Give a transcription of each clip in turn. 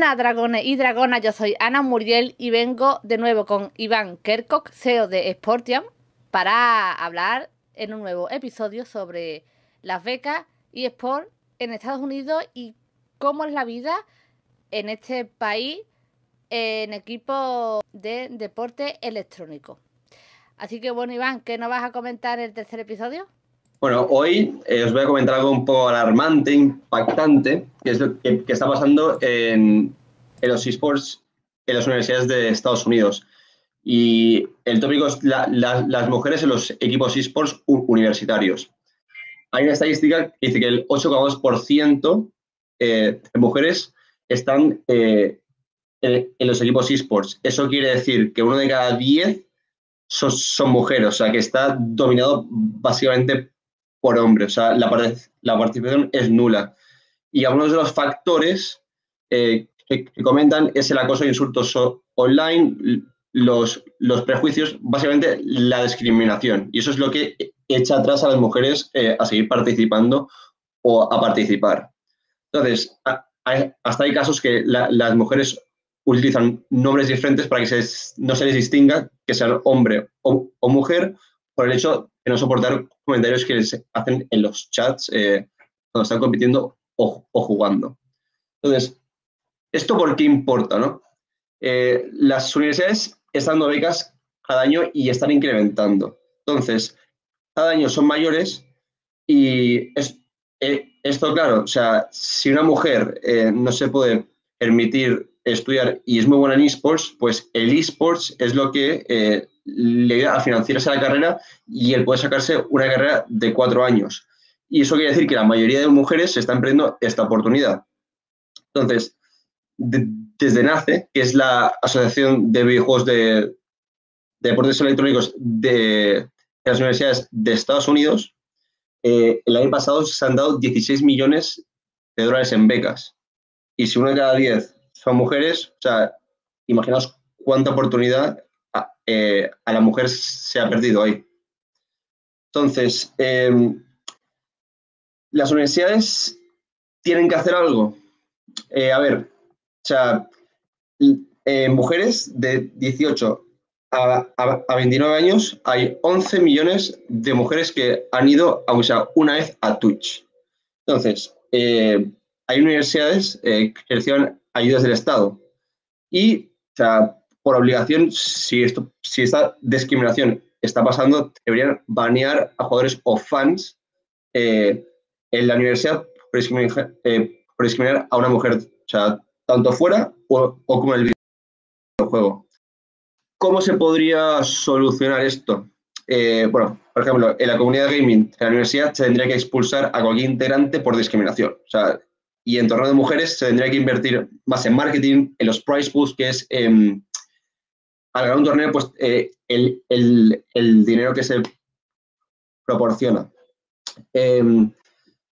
Buenas dragones y dragonas, yo soy Ana Muriel y vengo de nuevo con Iván Kerkok, CEO de Sportiam, para hablar en un nuevo episodio sobre las becas y sport en Estados Unidos y cómo es la vida en este país en equipo de deporte electrónico. Así que bueno, Iván, ¿qué nos vas a comentar en el tercer episodio? Bueno, hoy eh, os voy a comentar algo un poco alarmante, impactante, que es lo que, está pasando en, los esports en las universidades de Estados Unidos. Y el tópico es las mujeres en los equipos esports universitarios. Hay una estadística que dice que el 8,2% eh, de mujeres están eh, en, los equipos esports. Eso quiere decir que uno de cada 10 son, son mujeres, o sea, que está dominado básicamente por hombre, o sea, la, la participación es nula. Y algunos de los factores eh, que, comentan es el acoso e insultos online, los, los prejuicios, básicamente la discriminación. Y eso es lo que echa atrás a las mujeres eh, a seguir participando o a participar. Entonces, hasta hay casos que las mujeres utilizan nombres diferentes para que no se les distinga que sean hombre o mujer por el hecho de no soportar comentarios que les hacen en los chats eh, cuando están compitiendo o, jugando. Entonces, ¿esto por qué importa? No? Eh, las universidades están dando becas cada año y están incrementando. Entonces, cada año son mayores y es, eh, esto, claro, o sea, si una mujer no se puede permitir estudiar y es muy buena en esports, pues el esports es lo que le ayuda a financiarse la carrera y él puede sacarse una carrera de cuatro años. Y eso quiere decir que la mayoría de mujeres se están perdiendo esta oportunidad. Entonces, desde NACE, que es la Asociación de Videojuegos de, Deportes Electrónicos de, las universidades de Estados Unidos, eh, el año pasado se han dado 16 millones de dólares en becas. Y si una de cada 10 son mujeres, o sea, imaginaos cuánta oportunidad eh, a la mujer se ha perdido ahí. Entonces, em, las universidades tienen que hacer algo. Eh, a ver, o sea, eh, mujeres de 18 a, 29 años, hay 11 millones de mujeres que han ido, a usar una vez a Twitch. Entonces, hay universidades que reciben ayudas del Estado. Y, o sea, por obligación, si, esto, si esta discriminación está pasando, deberían banear a jugadores o fans eh, en la universidad eh, por discriminar, a una mujer, o sea, tanto fuera o, como en el videojuego. ¿Cómo se podría solucionar esto? Eh, bueno, por ejemplo, en la comunidad gaming de la universidad se tendría que expulsar a cualquier integrante por discriminación. O sea, y en torno de mujeres se tendría que invertir más en marketing, en los price pools, que es em, al ganar un torneo, pues eh, el, dinero que se proporciona. Em,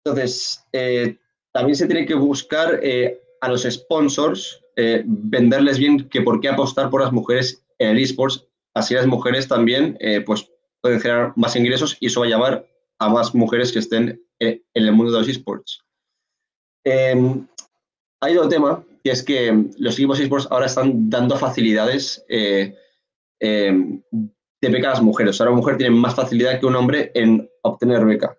entonces, eh, también se tiene que buscar eh, a los sponsors, venderles bien que por qué apostar por las mujeres en el esports. Así las mujeres también pues, pueden generar más ingresos y eso va a llevar a más mujeres que estén en el mundo de los esports. Hay otro tema y es que los equipos esports ahora están dando facilidades eh, eh, de beca a las mujeres. Ahora una mujer tiene más facilidad que un hombre en obtener beca.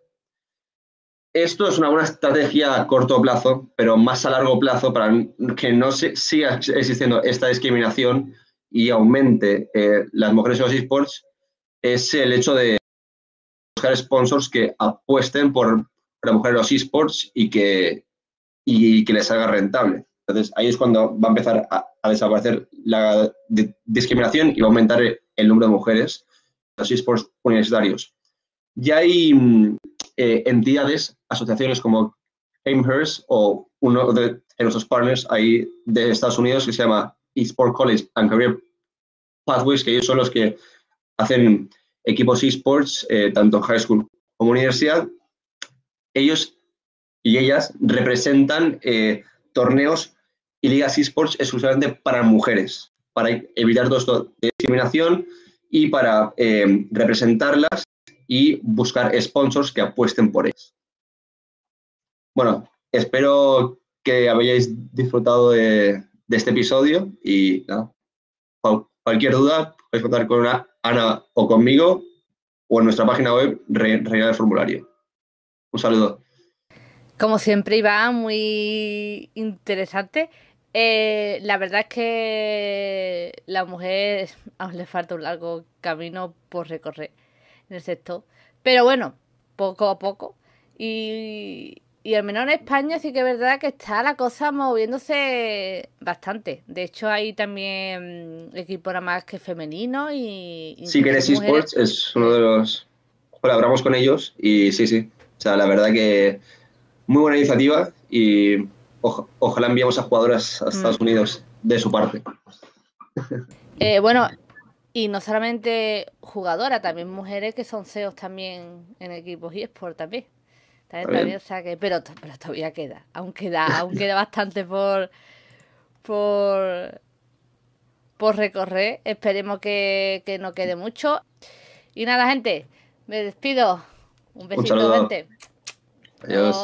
Esto es una buena estrategia a corto plazo, pero más a largo plazo para que no siga existiendo esta discriminación y aumente eh, las mujeres en los esports, es el hecho de buscar sponsors que apuesten por la mujer en los esports y que, y que les haga rentable. Entonces, ahí es cuando va a empezar a, desaparecer la discriminación y va a aumentar el, número de mujeres en los esports universitarios. Ya hay mm, eh, entidades, asociaciones como Amherst o uno de, nuestros partners ahí de Estados Unidos que se llama eSport College and Career Pathways, que ellos son los que hacen equipos esports, eh, tanto high school como universidad. Ellos y ellas representan eh, torneos y ligas esports exclusivamente para mujeres, para evitar de discriminación y para eh, representarlas y buscar sponsors que apuesten por ellas. Bueno, espero que hayáis disfrutado de, este episodio y cualquier duda podéis contar con Ana o conmigo o en nuestra página web rellenar el formulario. Un saludo. Como siempre, Iván, muy interesante. Eh, la verdad es que la mujer aún le falta un largo camino por recorrer en el sector. Pero bueno, poco a poco. Y, y al menos en España sí que es verdad que está la cosa moviéndose bastante. De hecho, hay también equipos nada más que femeninos y... Sí, que Esports es uno de los... Colaboramos con ellos y sí, sí. O sea, la verdad que muy buena iniciativa y ojalá enviamos a jugadoras a Estados mm. Unidos de su parte. Eh, bueno, y no solamente jugadoras, también mujeres que son CEOs también en equipos y eSport también. También, o sea que, pero, pero todavía queda, aún queda, aún queda bastante por, por, por recorrer. Esperemos que, que no quede mucho. Y nada, gente, me despido. Un besito, gente. Adiós.